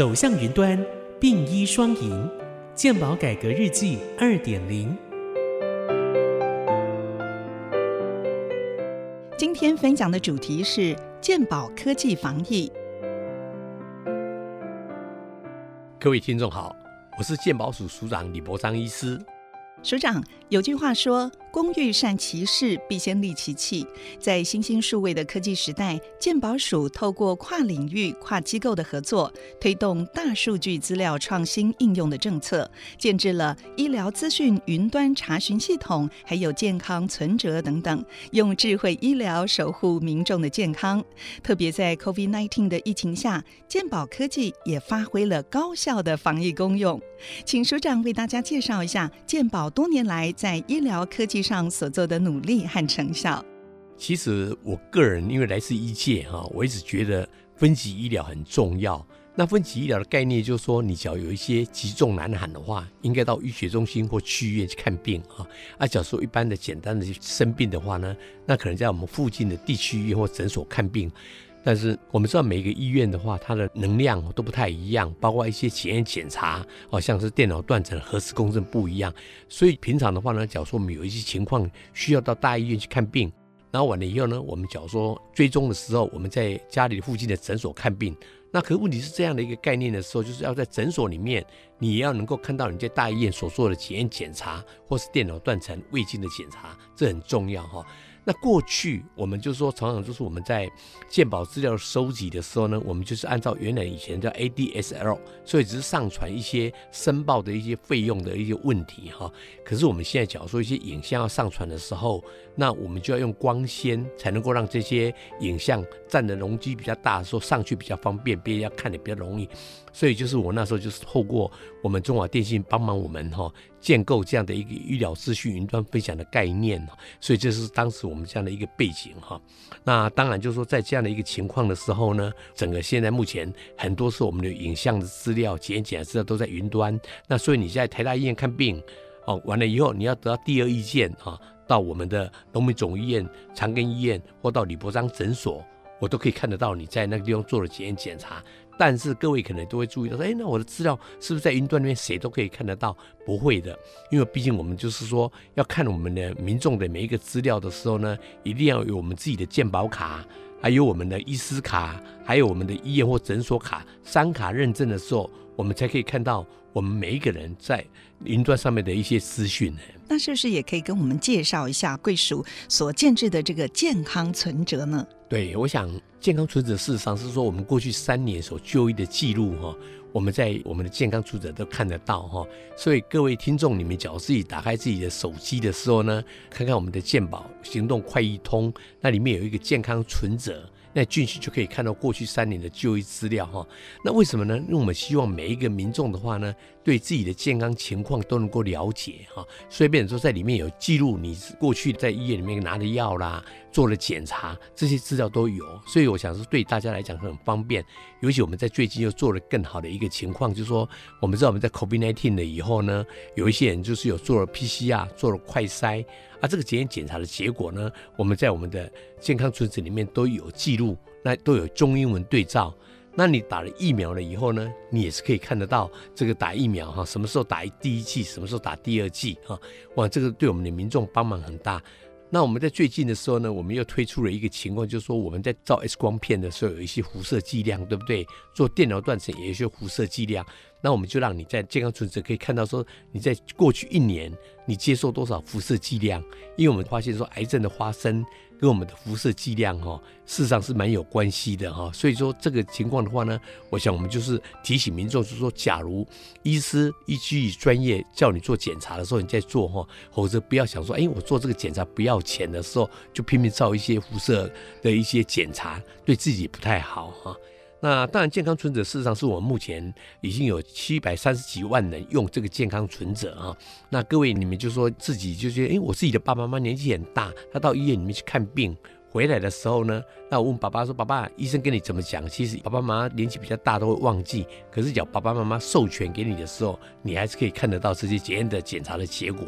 走向云端，并医双赢，健保改革日记二点零。今天分享的主题是健保科技防疫。各位听众好，我是健保署署长李博章医师。署长，有句话说。工欲善其事，必先利其器。在新兴数位的科技时代，健保署透过跨领域、跨机构的合作，推动大数据资料创新应用的政策，建制了医疗资讯云端查询系统，还有健康存折等等，用智慧医疗守护民众的健康。特别在 COVID-19 的疫情下，健保科技也发挥了高效的防疫功用。请署长为大家介绍一下健保多年来在医疗科技。上所做的努力和成效，其实我个人因为来自医界哈，我一直觉得分级医疗很重要。那分级医疗的概念就是说，你只要有一些急重难喊的话，应该到医学中心或去医院去看病啊。啊，假如说一般的简单的生病的话呢，那可能在我们附近的地区医院或诊所看病。但是我们知道每个医院的话，它的能量都不太一样，包括一些检验检查，哦，像是电脑断层、核磁共振不一样。所以平常的话呢，假如说我们有一些情况需要到大医院去看病，然后完了以后呢，我们假如说追踪的时候，我们在家里附近的诊所看病，那可问题是这样的一个概念的时候，就是要在诊所里面，你要能够看到你在大医院所做的检验检查，或是电脑断层、胃镜的检查，这很重要哈。那过去我们就说，常常就是我们在鉴宝资料收集的时候呢，我们就是按照原来以前叫 ADSL，所以只是上传一些申报的一些费用的一些问题哈。可是我们现在假如说一些影像要上传的时候，那我们就要用光纤才能够让这些影像占的容积比较大，说上去比较方便，别人要看的比较容易。所以就是我那时候就是透过我们中华电信帮忙我们哈建构这样的一个医疗资讯云端分享的概念所以这是当时我们这样的一个背景哈。那当然就是说在这样的一个情况的时候呢，整个现在目前很多是我们的影像的资料、检验检查资料都在云端。那所以你在台大医院看病哦，完了以后你要得到第二意见啊，到我们的农民总医院、长庚医院或到李伯章诊所，我都可以看得到你在那个地方做了检验检查。但是各位可能都会注意到说，哎，那我的资料是不是在云端里面谁都可以看得到？不会的，因为毕竟我们就是说要看我们的民众的每一个资料的时候呢，一定要有我们自己的健保卡，还有我们的医师卡，还有我们的医院或诊所卡三卡认证的时候，我们才可以看到我们每一个人在云端上面的一些资讯呢。那是不是也可以跟我们介绍一下贵属所建制的这个健康存折呢？对，我想健康存折事实上是说我们过去三年所就医的记录哈，我们在我们的健康存折都看得到哈。所以各位听众，你们只要自己打开自己的手机的时候呢，看看我们的健保行动快易通，那里面有一个健康存折。那进去就可以看到过去三年的就医资料哈。那为什么呢？因为我们希望每一个民众的话呢，对自己的健康情况都能够了解哈。所以，变成说在里面有记录你过去在医院里面拿的药啦，做了检查，这些资料都有。所以，我想是对大家来讲很方便。尤其我们在最近又做了更好的一个情况，就是说，我们知道我们在 COVID-19 了以后呢，有一些人就是有做了 PCR，做了快筛。啊，这个检验检查的结果呢，我们在我们的健康存折里面都有记录，那都有中英文对照。那你打了疫苗了以后呢，你也是可以看得到这个打疫苗哈，什么时候打第一剂，什么时候打第二剂哈，哇，这个对我们的民众帮忙很大。那我们在最近的时候呢，我们又推出了一个情况，就是说我们在照 X 光片的时候有一些辐射剂量，对不对？做电脑断层也有一些辐射剂量。那我们就让你在健康存折可以看到说你在过去一年你接受多少辐射剂量，因为我们发现说癌症的发生跟我们的辐射剂量哈，事实上是蛮有关系的哈。所以说这个情况的话呢，我想我们就是提醒民众，就是说，假如医师依据专业叫你做检查的时候，你在做哈，否则不要想说，哎，我做这个检查不要钱的时候，就拼命照一些辐射的一些检查，对自己不太好哈。那当然，健康存折事实上是我们目前已经有七百三十几万人用这个健康存折啊。那各位，你们就说自己就觉得，哎，我自己的爸爸妈妈年纪很大，他到医院里面去看病回来的时候呢，那我问爸爸说：“爸爸，医生跟你怎么讲？”其实爸爸妈妈年纪比较大都会忘记，可是叫爸爸妈妈授权给你的时候，你还是可以看得到这些检验的检查的结果。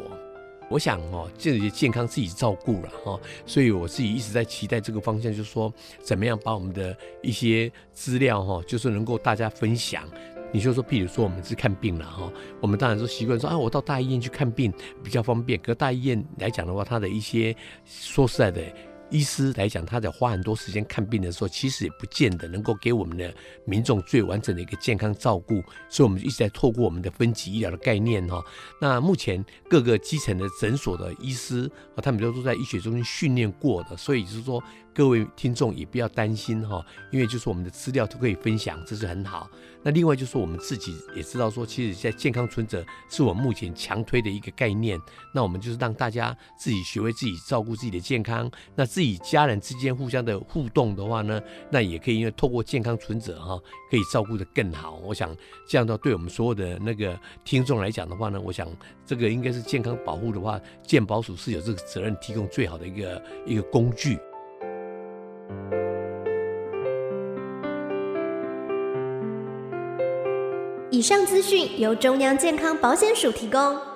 我想哦，自己健康自己照顾了哈，所以我自己一直在期待这个方向，就是说怎么样把我们的一些资料哈，就是能够大家分享。你就说，譬如说我们是看病了哈，我们当然说习惯说啊，我到大医院去看病比较方便。可大医院来讲的话，它的一些说实在的。医师来讲，他在花很多时间看病的时候，其实也不见得能够给我们的民众最完整的一个健康照顾，所以我们一直在透过我们的分级医疗的概念哈。那目前各个基层的诊所的医师啊，他们都都在医学中心训练过的，所以就是说各位听众也不要担心哈，因为就是我们的资料都可以分享，这是很好。那另外就是我们自己也知道说，其实在健康存者是我们目前强推的一个概念。那我们就是让大家自己学会自己照顾自己的健康，那自家人之间互相的互动的话呢，那也可以因为透过健康存者哈，可以照顾的更好。我想这样的对我们所有的那个听众来讲的话呢，我想这个应该是健康保护的话，健保署是有这个责任提供最好的一个一个工具。以上资讯由中央健康保险署提供。